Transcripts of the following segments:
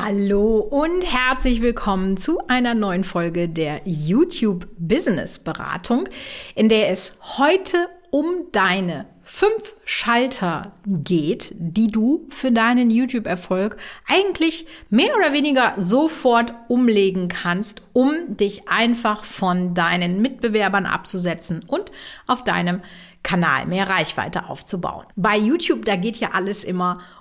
Hallo und herzlich willkommen zu einer neuen Folge der YouTube Business Beratung, in der es heute um deine fünf Schalter geht, die du für deinen YouTube-Erfolg eigentlich mehr oder weniger sofort umlegen kannst, um dich einfach von deinen Mitbewerbern abzusetzen und auf deinem Kanal mehr Reichweite aufzubauen. Bei YouTube, da geht ja alles immer um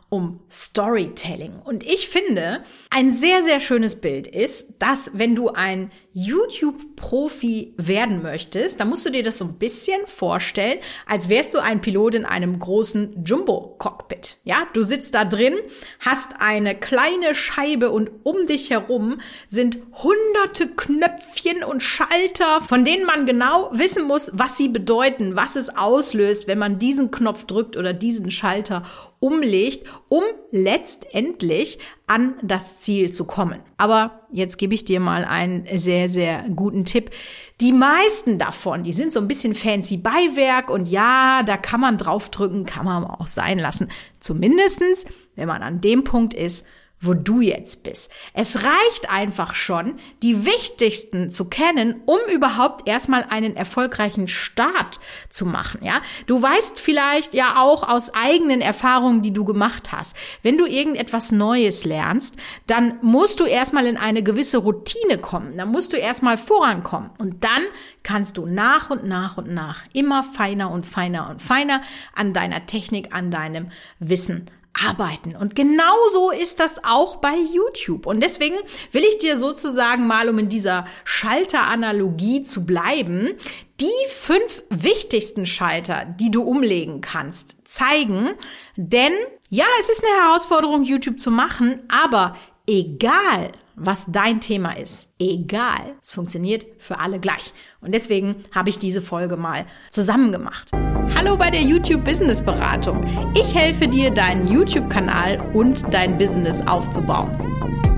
Storytelling. Und ich finde, ein sehr, sehr schönes Bild ist, dass wenn du ein YouTube-Profi werden möchtest, dann musst du dir das so ein bisschen vorstellen, als wärst du ein Pilot in einem großen Jumbo-Cockpit. Ja, du sitzt da drin, hast eine kleine Scheibe und um dich herum sind hunderte Knöpfchen und Schalter, von denen man genau wissen muss, was sie bedeuten, was es auslöst, wenn man diesen Knopf drückt oder diesen Schalter umlegt, um letztendlich an das Ziel zu kommen. Aber jetzt gebe ich dir mal einen sehr, sehr guten Tipp. Die meisten davon, die sind so ein bisschen fancy Beiwerk und ja, da kann man draufdrücken, kann man auch sein lassen. Zumindestens, wenn man an dem Punkt ist, wo du jetzt bist. Es reicht einfach schon, die wichtigsten zu kennen, um überhaupt erstmal einen erfolgreichen Start zu machen, ja? Du weißt vielleicht ja auch aus eigenen Erfahrungen, die du gemacht hast. Wenn du irgendetwas Neues lernst, dann musst du erstmal in eine gewisse Routine kommen. Dann musst du erstmal vorankommen und dann kannst du nach und nach und nach immer feiner und feiner und feiner an deiner Technik, an deinem Wissen arbeiten. Und genauso ist das auch bei YouTube. Und deswegen will ich dir sozusagen mal, um in dieser Schalteranalogie zu bleiben, die fünf wichtigsten Schalter, die du umlegen kannst, zeigen. Denn ja, es ist eine Herausforderung, YouTube zu machen, aber egal, was dein Thema ist. Egal. Es funktioniert für alle gleich. Und deswegen habe ich diese Folge mal zusammen gemacht. Hallo bei der YouTube Business Beratung. Ich helfe dir, deinen YouTube-Kanal und dein Business aufzubauen.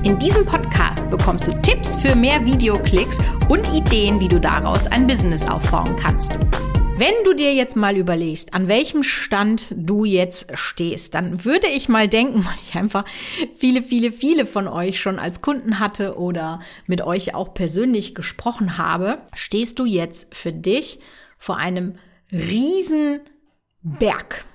In diesem Podcast bekommst du Tipps für mehr Videoklicks und Ideen, wie du daraus ein Business aufbauen kannst. Wenn du dir jetzt mal überlegst, an welchem Stand du jetzt stehst, dann würde ich mal denken, weil ich einfach viele, viele, viele von euch schon als Kunden hatte oder mit euch auch persönlich gesprochen habe, stehst du jetzt für dich vor einem riesen Berg,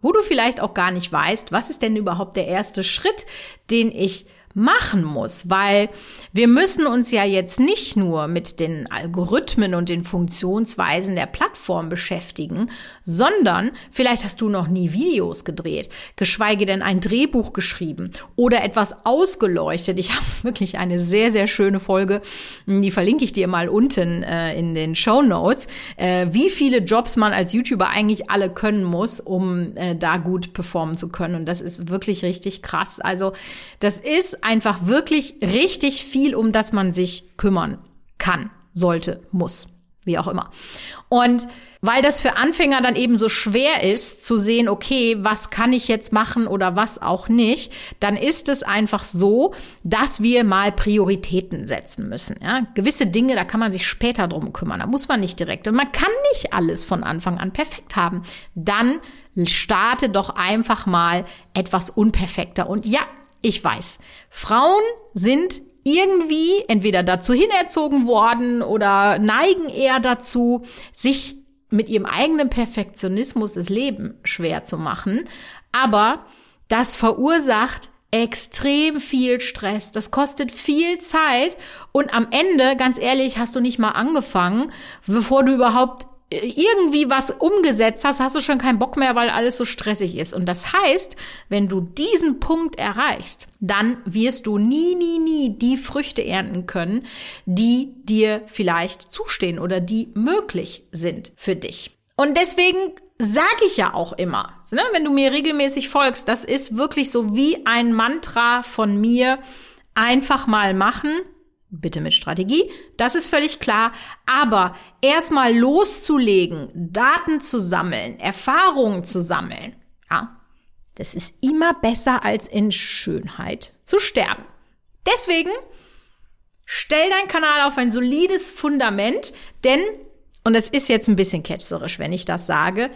wo du vielleicht auch gar nicht weißt, was ist denn überhaupt der erste Schritt, den ich machen muss, weil wir müssen uns ja jetzt nicht nur mit den Algorithmen und den Funktionsweisen der Plattform beschäftigen, sondern vielleicht hast du noch nie Videos gedreht, geschweige denn ein Drehbuch geschrieben oder etwas ausgeleuchtet. Ich habe wirklich eine sehr, sehr schöne Folge, die verlinke ich dir mal unten äh, in den Show Notes, äh, wie viele Jobs man als YouTuber eigentlich alle können muss, um äh, da gut performen zu können. Und das ist wirklich richtig krass. Also das ist einfach wirklich richtig viel, um das man sich kümmern kann, sollte, muss, wie auch immer. Und weil das für Anfänger dann eben so schwer ist zu sehen, okay, was kann ich jetzt machen oder was auch nicht, dann ist es einfach so, dass wir mal Prioritäten setzen müssen. Ja? Gewisse Dinge, da kann man sich später drum kümmern, da muss man nicht direkt. Und man kann nicht alles von Anfang an perfekt haben. Dann starte doch einfach mal etwas unperfekter. Und ja, ich weiß, Frauen sind irgendwie entweder dazu hinerzogen worden oder neigen eher dazu, sich mit ihrem eigenen Perfektionismus das Leben schwer zu machen. Aber das verursacht extrem viel Stress. Das kostet viel Zeit und am Ende, ganz ehrlich, hast du nicht mal angefangen, bevor du überhaupt irgendwie was umgesetzt hast, hast du schon keinen Bock mehr, weil alles so stressig ist. Und das heißt, wenn du diesen Punkt erreichst, dann wirst du nie, nie, nie die Früchte ernten können, die dir vielleicht zustehen oder die möglich sind für dich. Und deswegen sage ich ja auch immer, ne, wenn du mir regelmäßig folgst, das ist wirklich so wie ein Mantra von mir, einfach mal machen, Bitte mit Strategie, das ist völlig klar. Aber erstmal loszulegen, Daten zu sammeln, Erfahrungen zu sammeln, ja, das ist immer besser als in Schönheit zu sterben. Deswegen stell deinen Kanal auf ein solides Fundament, denn, und es ist jetzt ein bisschen ketzerisch, wenn ich das sage,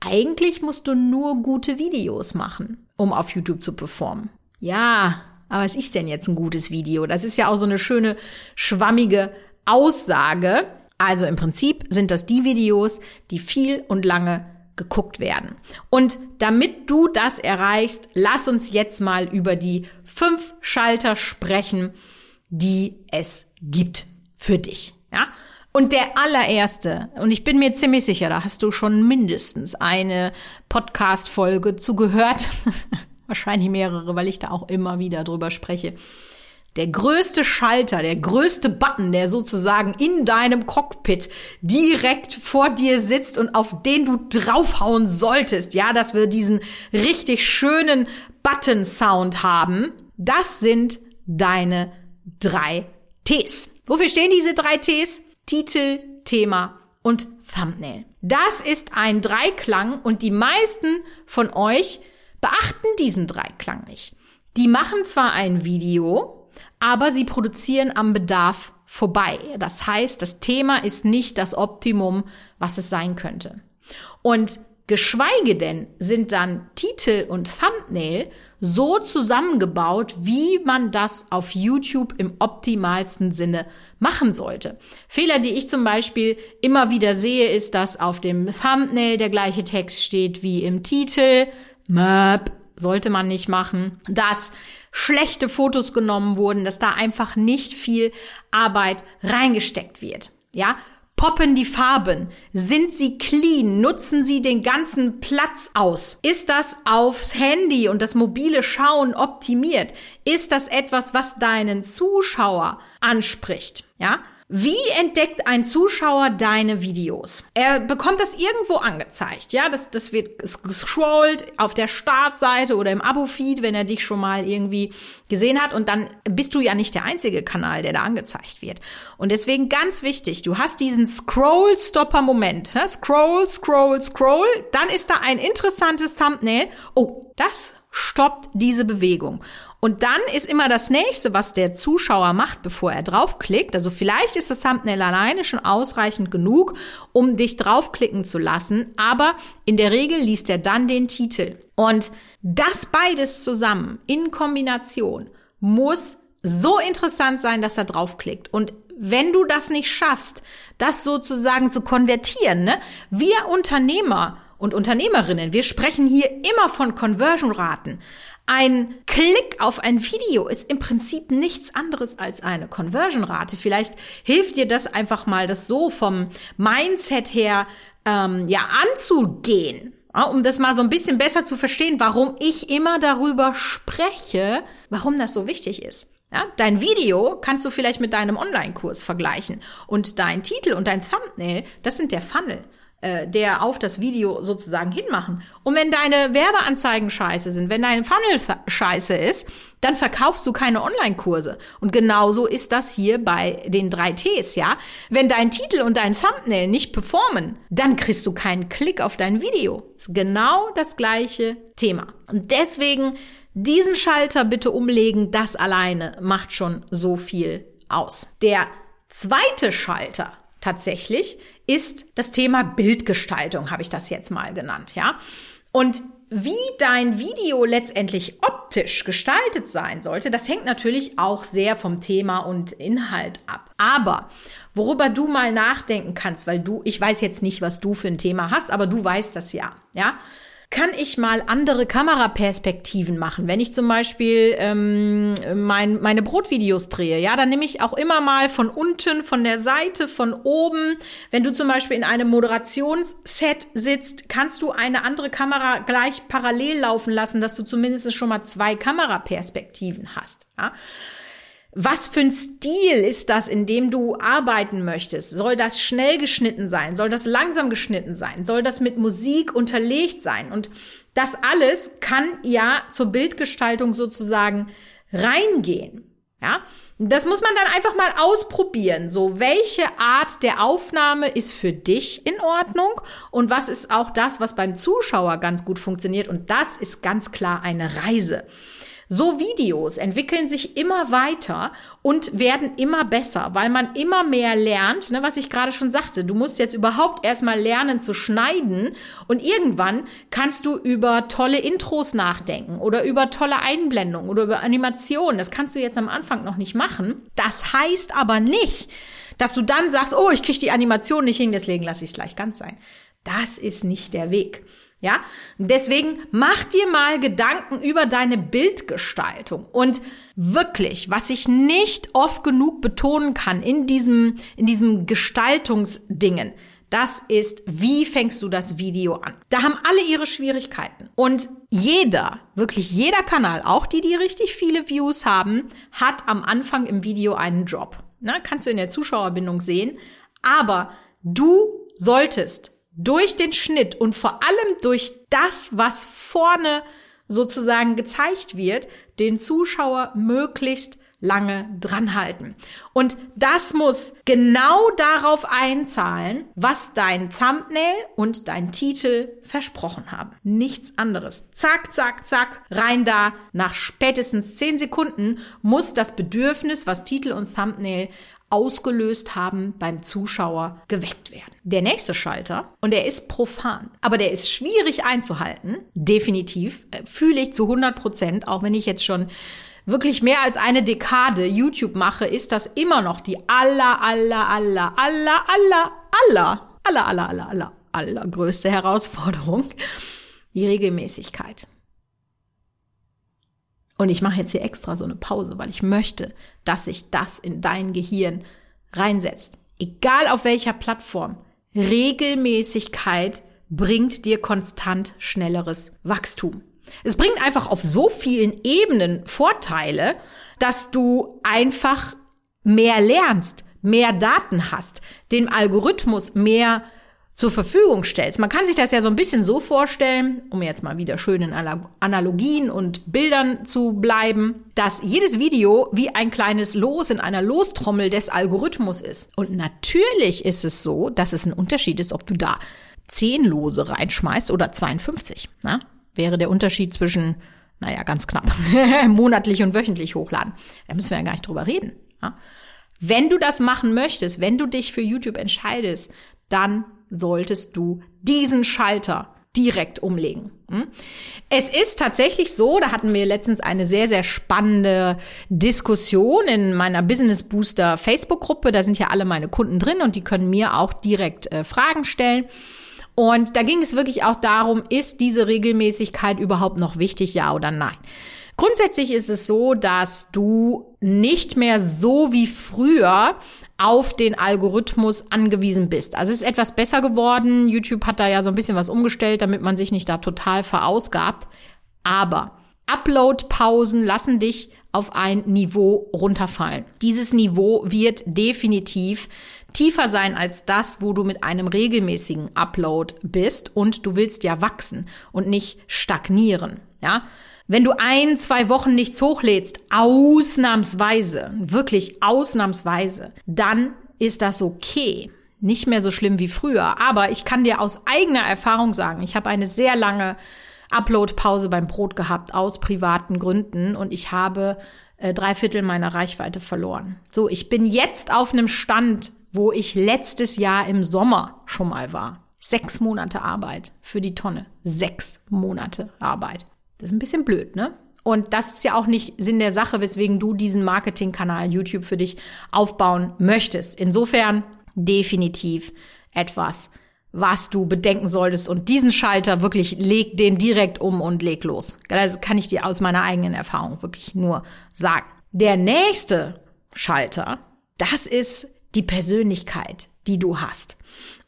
eigentlich musst du nur gute Videos machen, um auf YouTube zu performen. Ja, aber was ist denn jetzt ein gutes Video? Das ist ja auch so eine schöne, schwammige Aussage. Also im Prinzip sind das die Videos, die viel und lange geguckt werden. Und damit du das erreichst, lass uns jetzt mal über die fünf Schalter sprechen, die es gibt für dich. Ja? Und der allererste, und ich bin mir ziemlich sicher, da hast du schon mindestens eine Podcast-Folge zugehört, wahrscheinlich mehrere, weil ich da auch immer wieder drüber spreche. Der größte Schalter, der größte Button, der sozusagen in deinem Cockpit direkt vor dir sitzt und auf den du draufhauen solltest, ja, dass wir diesen richtig schönen Button-Sound haben, das sind deine drei Ts. Wofür stehen diese drei Ts? Titel, Thema und Thumbnail. Das ist ein Dreiklang und die meisten von euch beachten diesen Dreiklang nicht. Die machen zwar ein Video, aber sie produzieren am Bedarf vorbei. Das heißt, das Thema ist nicht das Optimum, was es sein könnte. Und geschweige denn sind dann Titel und Thumbnail so zusammengebaut, wie man das auf YouTube im optimalsten Sinne machen sollte. Fehler, die ich zum Beispiel immer wieder sehe, ist, dass auf dem Thumbnail der gleiche Text steht wie im Titel. Möp, sollte man nicht machen. Dass schlechte Fotos genommen wurden, dass da einfach nicht viel Arbeit reingesteckt wird. Ja, Poppen die Farben? Sind sie clean? Nutzen sie den ganzen Platz aus? Ist das aufs Handy und das mobile Schauen optimiert? Ist das etwas, was deinen Zuschauer anspricht? Ja? Wie entdeckt ein Zuschauer deine Videos? Er bekommt das irgendwo angezeigt, ja, das, das wird gescrollt auf der Startseite oder im Abo-Feed, wenn er dich schon mal irgendwie gesehen hat und dann bist du ja nicht der einzige Kanal, der da angezeigt wird. Und deswegen ganz wichtig, du hast diesen Scroll-Stopper-Moment, ne? scroll, scroll, scroll, dann ist da ein interessantes Thumbnail. Oh, das stoppt diese Bewegung. Und dann ist immer das nächste, was der Zuschauer macht, bevor er draufklickt. Also vielleicht ist das Thumbnail alleine schon ausreichend genug, um dich draufklicken zu lassen. Aber in der Regel liest er dann den Titel. Und das beides zusammen in Kombination muss so interessant sein, dass er draufklickt. Und wenn du das nicht schaffst, das sozusagen zu konvertieren, ne? wir Unternehmer und Unternehmerinnen, wir sprechen hier immer von Conversion-Raten. Ein Klick auf ein Video ist im Prinzip nichts anderes als eine Conversion-Rate. Vielleicht hilft dir das einfach mal, das so vom Mindset her ähm, ja anzugehen, ja, um das mal so ein bisschen besser zu verstehen, warum ich immer darüber spreche, warum das so wichtig ist. Ja, dein Video kannst du vielleicht mit deinem Online-Kurs vergleichen und dein Titel und dein Thumbnail, das sind der Funnel. Äh, der auf das Video sozusagen hinmachen. Und wenn deine Werbeanzeigen scheiße sind, wenn dein Funnel scheiße ist, dann verkaufst du keine Online-Kurse. Und genauso ist das hier bei den drei Ts, ja. Wenn dein Titel und dein Thumbnail nicht performen, dann kriegst du keinen Klick auf dein Video. Ist genau das gleiche Thema. Und deswegen diesen Schalter bitte umlegen, das alleine macht schon so viel aus. Der zweite Schalter tatsächlich ist das Thema Bildgestaltung, habe ich das jetzt mal genannt, ja. Und wie dein Video letztendlich optisch gestaltet sein sollte, das hängt natürlich auch sehr vom Thema und Inhalt ab. Aber worüber du mal nachdenken kannst, weil du, ich weiß jetzt nicht, was du für ein Thema hast, aber du weißt das ja, ja kann ich mal andere Kameraperspektiven machen. Wenn ich zum Beispiel ähm, mein, meine Brotvideos drehe, ja, dann nehme ich auch immer mal von unten, von der Seite, von oben. Wenn du zum Beispiel in einem Moderationsset sitzt, kannst du eine andere Kamera gleich parallel laufen lassen, dass du zumindest schon mal zwei Kameraperspektiven hast. Ja? Was für ein Stil ist das, in dem du arbeiten möchtest? Soll das schnell geschnitten sein? Soll das langsam geschnitten sein? Soll das mit Musik unterlegt sein? Und das alles kann ja zur Bildgestaltung sozusagen reingehen. Ja, das muss man dann einfach mal ausprobieren. So, welche Art der Aufnahme ist für dich in Ordnung und was ist auch das, was beim Zuschauer ganz gut funktioniert? Und das ist ganz klar eine Reise. So Videos entwickeln sich immer weiter und werden immer besser, weil man immer mehr lernt, ne, was ich gerade schon sagte. Du musst jetzt überhaupt erstmal lernen zu schneiden und irgendwann kannst du über tolle Intros nachdenken oder über tolle Einblendungen oder über Animationen. Das kannst du jetzt am Anfang noch nicht machen. Das heißt aber nicht, dass du dann sagst, oh, ich kriege die Animation nicht hin, deswegen lasse ich es gleich ganz sein. Das ist nicht der Weg. Ja, deswegen mach dir mal Gedanken über deine Bildgestaltung und wirklich, was ich nicht oft genug betonen kann in diesem, in diesem Gestaltungsdingen, das ist, wie fängst du das Video an? Da haben alle ihre Schwierigkeiten. Und jeder, wirklich jeder Kanal, auch die, die richtig viele Views haben, hat am Anfang im Video einen Job. Na, kannst du in der Zuschauerbindung sehen. Aber du solltest durch den Schnitt und vor allem durch das, was vorne sozusagen gezeigt wird, den Zuschauer möglichst lange dranhalten. Und das muss genau darauf einzahlen, was dein Thumbnail und dein Titel versprochen haben. Nichts anderes. Zack, zack, zack, rein da. Nach spätestens zehn Sekunden muss das Bedürfnis, was Titel und Thumbnail ausgelöst haben beim Zuschauer geweckt werden. Der nächste Schalter, und der ist profan, aber der ist schwierig einzuhalten, definitiv, äh, fühle ich zu 100 Prozent, auch wenn ich jetzt schon wirklich mehr als eine Dekade YouTube mache, ist das immer noch die aller, aller, aller, aller, aller, aller, aller, aller, aller, aller, allergrößte Herausforderung, die Regelmäßigkeit. Und ich mache jetzt hier extra so eine Pause, weil ich möchte, dass sich das in dein Gehirn reinsetzt. Egal auf welcher Plattform. Regelmäßigkeit bringt dir konstant schnelleres Wachstum. Es bringt einfach auf so vielen Ebenen Vorteile, dass du einfach mehr lernst, mehr Daten hast, dem Algorithmus mehr zur Verfügung stellst. Man kann sich das ja so ein bisschen so vorstellen, um jetzt mal wieder schön in Analogien und Bildern zu bleiben, dass jedes Video wie ein kleines Los in einer Lostrommel des Algorithmus ist. Und natürlich ist es so, dass es ein Unterschied ist, ob du da 10 Lose reinschmeißt oder 52. Na? Wäre der Unterschied zwischen, naja, ganz knapp, monatlich und wöchentlich hochladen. Da müssen wir ja gar nicht drüber reden. Ja? Wenn du das machen möchtest, wenn du dich für YouTube entscheidest, dann solltest du diesen Schalter direkt umlegen. Hm? Es ist tatsächlich so, da hatten wir letztens eine sehr, sehr spannende Diskussion in meiner Business Booster Facebook-Gruppe. Da sind ja alle meine Kunden drin und die können mir auch direkt äh, Fragen stellen. Und da ging es wirklich auch darum, ist diese Regelmäßigkeit überhaupt noch wichtig, ja oder nein? Grundsätzlich ist es so, dass du nicht mehr so wie früher auf den Algorithmus angewiesen bist. Also es ist etwas besser geworden. YouTube hat da ja so ein bisschen was umgestellt, damit man sich nicht da total verausgabt. Aber Upload-Pausen lassen dich auf ein Niveau runterfallen. Dieses Niveau wird definitiv tiefer sein als das, wo du mit einem regelmäßigen Upload bist und du willst ja wachsen und nicht stagnieren, ja? Wenn du ein, zwei Wochen nichts hochlädst, ausnahmsweise, wirklich ausnahmsweise, dann ist das okay. Nicht mehr so schlimm wie früher. Aber ich kann dir aus eigener Erfahrung sagen, ich habe eine sehr lange Upload-Pause beim Brot gehabt aus privaten Gründen und ich habe äh, drei Viertel meiner Reichweite verloren. So, ich bin jetzt auf einem Stand, wo ich letztes Jahr im Sommer schon mal war. Sechs Monate Arbeit für die Tonne. Sechs Monate Arbeit. Das ist ein bisschen blöd, ne? Und das ist ja auch nicht Sinn der Sache, weswegen du diesen Marketingkanal YouTube für dich aufbauen möchtest. Insofern definitiv etwas, was du bedenken solltest. Und diesen Schalter wirklich leg den direkt um und leg los. Das kann ich dir aus meiner eigenen Erfahrung wirklich nur sagen. Der nächste Schalter, das ist die Persönlichkeit, die du hast.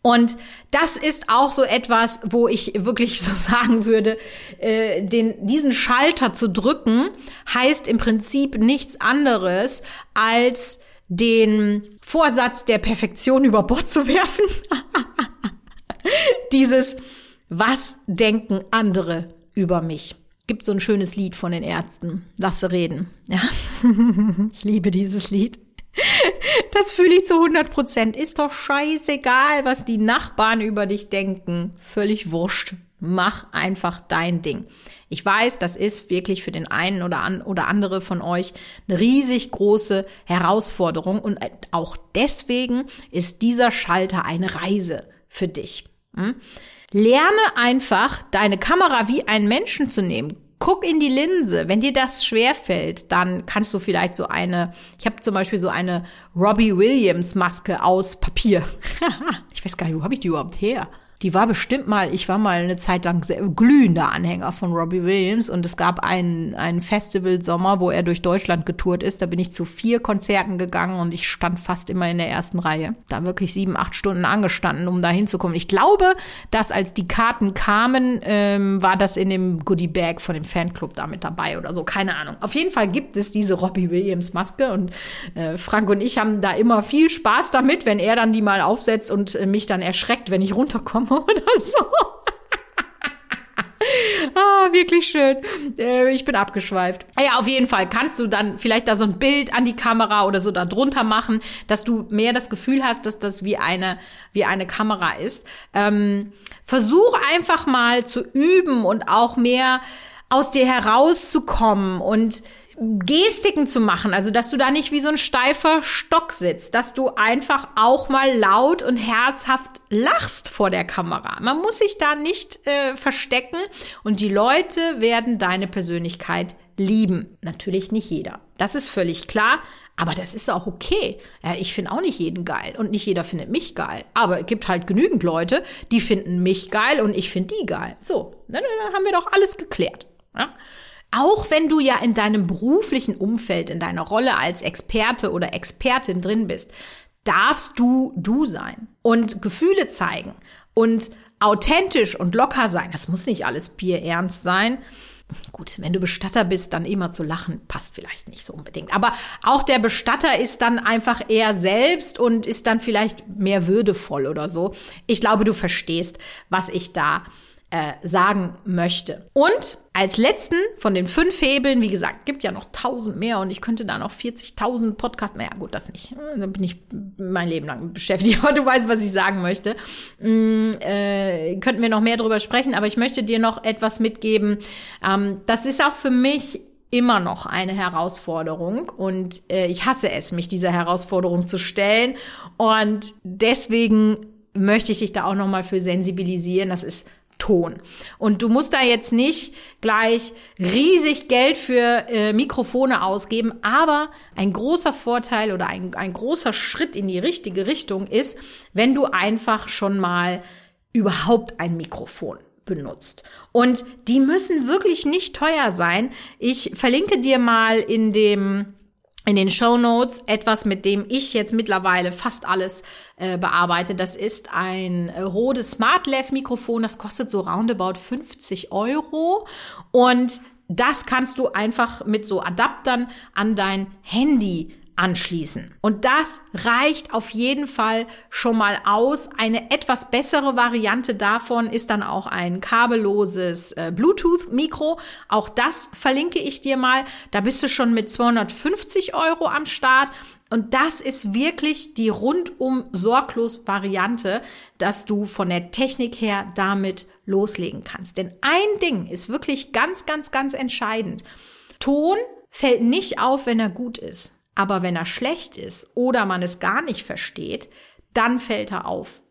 Und das ist auch so etwas, wo ich wirklich so sagen würde, äh, den, diesen Schalter zu drücken, heißt im Prinzip nichts anderes als den Vorsatz der Perfektion über Bord zu werfen. Dieses, was denken andere über mich? Gibt so ein schönes Lied von den Ärzten. Lasse reden. Ja. ich liebe dieses Lied. Das fühle ich zu 100 Prozent. Ist doch scheißegal, was die Nachbarn über dich denken. Völlig wurscht. Mach einfach dein Ding. Ich weiß, das ist wirklich für den einen oder, an, oder andere von euch eine riesig große Herausforderung und auch deswegen ist dieser Schalter eine Reise für dich. Hm? Lerne einfach, deine Kamera wie einen Menschen zu nehmen. Guck in die Linse. Wenn dir das schwerfällt, dann kannst du vielleicht so eine, ich habe zum Beispiel so eine Robbie Williams Maske aus Papier. ich weiß gar nicht, wo habe ich die überhaupt her? Die war bestimmt mal, ich war mal eine Zeit lang sehr glühender Anhänger von Robbie Williams und es gab einen, einen Festival Sommer, wo er durch Deutschland getourt ist. Da bin ich zu vier Konzerten gegangen und ich stand fast immer in der ersten Reihe. Da wirklich sieben, acht Stunden angestanden, um da hinzukommen. Ich glaube, dass als die Karten kamen, ähm, war das in dem Goodie Bag von dem Fanclub da mit dabei oder so. Keine Ahnung. Auf jeden Fall gibt es diese Robbie Williams Maske und äh, Frank und ich haben da immer viel Spaß damit, wenn er dann die mal aufsetzt und äh, mich dann erschreckt, wenn ich runterkomme oder so. Ah, wirklich schön. Äh, ich bin abgeschweift. Ja, auf jeden Fall kannst du dann vielleicht da so ein Bild an die Kamera oder so da drunter machen, dass du mehr das Gefühl hast, dass das wie eine, wie eine Kamera ist. Ähm, versuch einfach mal zu üben und auch mehr aus dir herauszukommen und Gestiken zu machen, also dass du da nicht wie so ein steifer Stock sitzt, dass du einfach auch mal laut und herzhaft lachst vor der Kamera. Man muss sich da nicht äh, verstecken und die Leute werden deine Persönlichkeit lieben. Natürlich nicht jeder. Das ist völlig klar. Aber das ist auch okay. Ja, ich finde auch nicht jeden geil und nicht jeder findet mich geil. Aber es gibt halt genügend Leute, die finden mich geil und ich finde die geil. So, dann, dann haben wir doch alles geklärt. Ja? Auch wenn du ja in deinem beruflichen Umfeld, in deiner Rolle als Experte oder Expertin drin bist, darfst du du sein und Gefühle zeigen und authentisch und locker sein. Das muss nicht alles bierernst sein. Gut, wenn du Bestatter bist, dann immer zu lachen, passt vielleicht nicht so unbedingt. Aber auch der Bestatter ist dann einfach eher selbst und ist dann vielleicht mehr würdevoll oder so. Ich glaube, du verstehst, was ich da äh, sagen möchte. Und als letzten von den fünf Hebeln, wie gesagt, gibt ja noch tausend mehr und ich könnte da noch 40.000 Podcasts, naja gut, das nicht, da bin ich mein Leben lang beschäftigt, aber du weißt, was ich sagen möchte. Mm, äh, könnten wir noch mehr drüber sprechen, aber ich möchte dir noch etwas mitgeben. Ähm, das ist auch für mich immer noch eine Herausforderung und äh, ich hasse es, mich dieser Herausforderung zu stellen und deswegen möchte ich dich da auch noch mal für sensibilisieren. Das ist Ton. Und du musst da jetzt nicht gleich riesig Geld für äh, Mikrofone ausgeben, aber ein großer Vorteil oder ein, ein großer Schritt in die richtige Richtung ist, wenn du einfach schon mal überhaupt ein Mikrofon benutzt. Und die müssen wirklich nicht teuer sein. Ich verlinke dir mal in dem in den Show Notes etwas, mit dem ich jetzt mittlerweile fast alles äh, bearbeite. Das ist ein äh, Rode Smart Lav Mikrofon. Das kostet so roundabout 50 Euro. Und das kannst du einfach mit so Adaptern an dein Handy anschließen. Und das reicht auf jeden Fall schon mal aus. Eine etwas bessere Variante davon ist dann auch ein kabelloses äh, Bluetooth-Mikro. Auch das verlinke ich dir mal. Da bist du schon mit 250 Euro am Start. Und das ist wirklich die rundum sorglos Variante, dass du von der Technik her damit loslegen kannst. Denn ein Ding ist wirklich ganz, ganz, ganz entscheidend. Ton fällt nicht auf, wenn er gut ist. Aber wenn er schlecht ist oder man es gar nicht versteht, dann fällt er auf.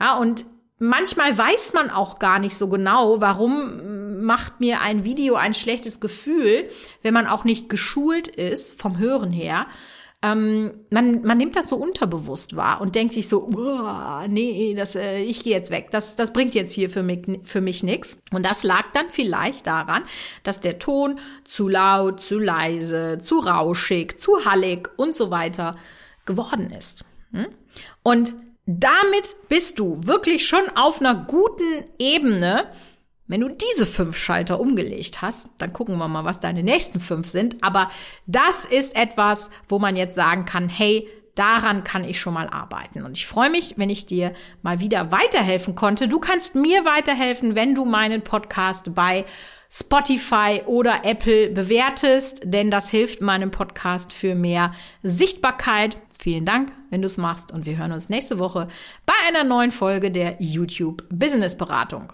Ja, und manchmal weiß man auch gar nicht so genau, warum macht mir ein Video ein schlechtes Gefühl, wenn man auch nicht geschult ist vom Hören her ähm, man, man nimmt das so unterbewusst wahr und denkt sich so, nee, das, äh, ich gehe jetzt weg, das, das bringt jetzt hier für mich, für mich nichts. Und das lag dann vielleicht daran, dass der Ton zu laut, zu leise, zu rauschig, zu hallig und so weiter geworden ist. Hm? Und damit bist du wirklich schon auf einer guten Ebene, wenn du diese fünf Schalter umgelegt hast, dann gucken wir mal, was deine nächsten fünf sind. Aber das ist etwas, wo man jetzt sagen kann, hey, daran kann ich schon mal arbeiten. Und ich freue mich, wenn ich dir mal wieder weiterhelfen konnte. Du kannst mir weiterhelfen, wenn du meinen Podcast bei Spotify oder Apple bewertest, denn das hilft meinem Podcast für mehr Sichtbarkeit. Vielen Dank, wenn du es machst und wir hören uns nächste Woche bei einer neuen Folge der YouTube Business Beratung.